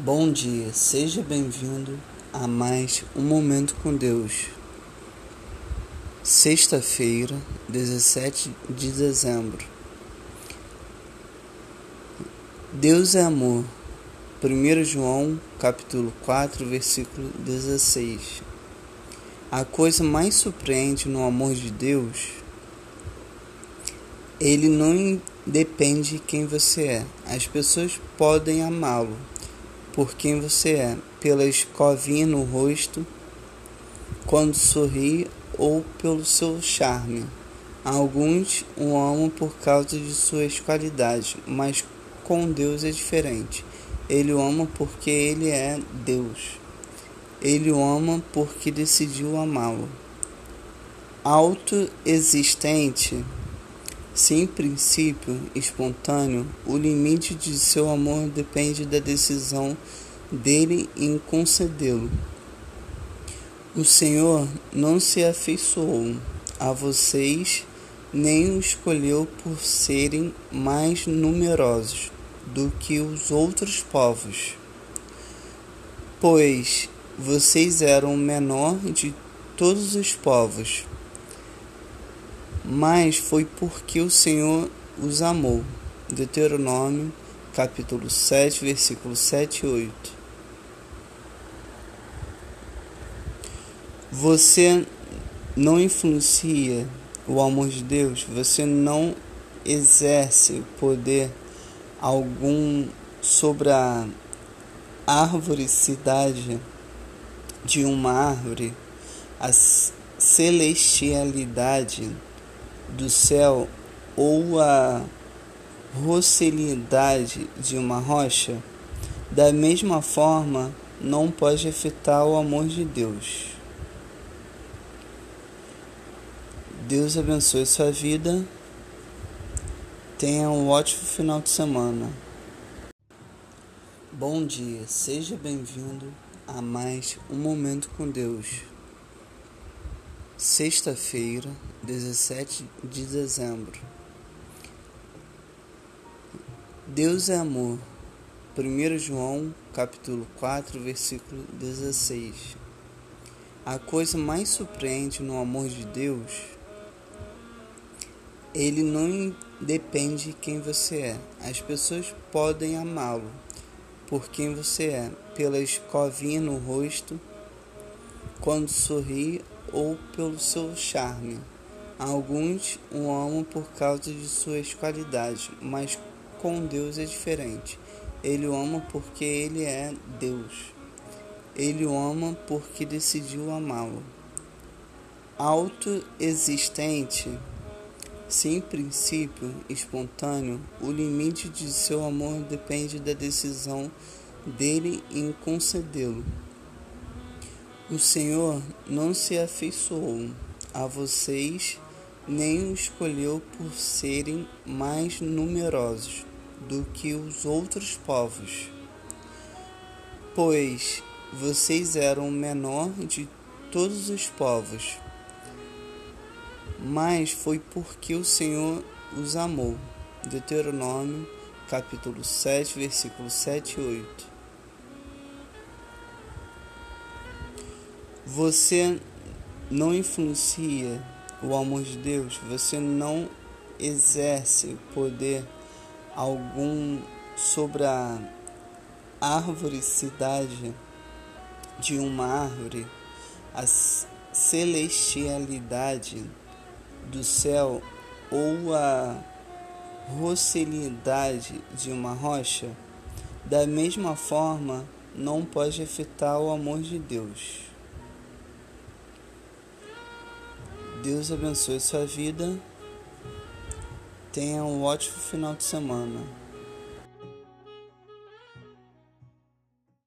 Bom dia, seja bem-vindo a mais um Momento com Deus. Sexta-feira, 17 de dezembro. Deus é amor. 1 João, capítulo 4, versículo 16. A coisa mais surpreende no amor de Deus, ele não depende de quem você é. As pessoas podem amá-lo por quem você é, pela escovinha no rosto, quando sorri ou pelo seu charme. Alguns o amam por causa de suas qualidades, mas com Deus é diferente. Ele o ama porque ele é Deus. Ele o ama porque decidiu amá-lo. Autoexistente sem princípio espontâneo, o limite de seu amor depende da decisão dele em concedê-lo. O Senhor não se afeiçoou a vocês, nem o escolheu por serem mais numerosos do que os outros povos, pois vocês eram o menor de todos os povos mas foi porque o Senhor os amou. Deuteronômio, capítulo 7, versículos 7 e 8. Você não influencia o amor de Deus, você não exerce poder algum sobre a árvore-cidade de uma árvore, a celestialidade do céu ou a rocilidade de uma rocha, da mesma forma não pode afetar o amor de Deus. Deus abençoe sua vida. Tenha um ótimo final de semana. Bom dia, seja bem-vindo a mais um Momento com Deus. Sexta-feira, 17 de dezembro. Deus é amor. 1 João, capítulo 4, versículo 16. A coisa mais surpreende no amor de Deus, ele não depende de quem você é. As pessoas podem amá-lo por quem você é, pela escovinha no rosto, quando sorri ou pelo seu charme. Alguns o amam por causa de suas qualidades, mas com Deus é diferente. Ele o ama porque ele é Deus. Ele o ama porque decidiu amá-lo. Autoexistente, sem princípio espontâneo, o limite de seu amor depende da decisão dele em concedê-lo. O Senhor não se afeiçoou a vocês, nem o escolheu por serem mais numerosos do que os outros povos, pois vocês eram o menor de todos os povos. Mas foi porque o Senhor os amou. Deuteronômio, capítulo 7, versículos 7 e 8. Você não influencia o amor de Deus, você não exerce poder algum sobre a árvore-cidade de uma árvore, a celestialidade do céu ou a rocilidade de uma rocha, da mesma forma não pode afetar o amor de Deus. Deus abençoe sua vida. Tenha um ótimo final de semana.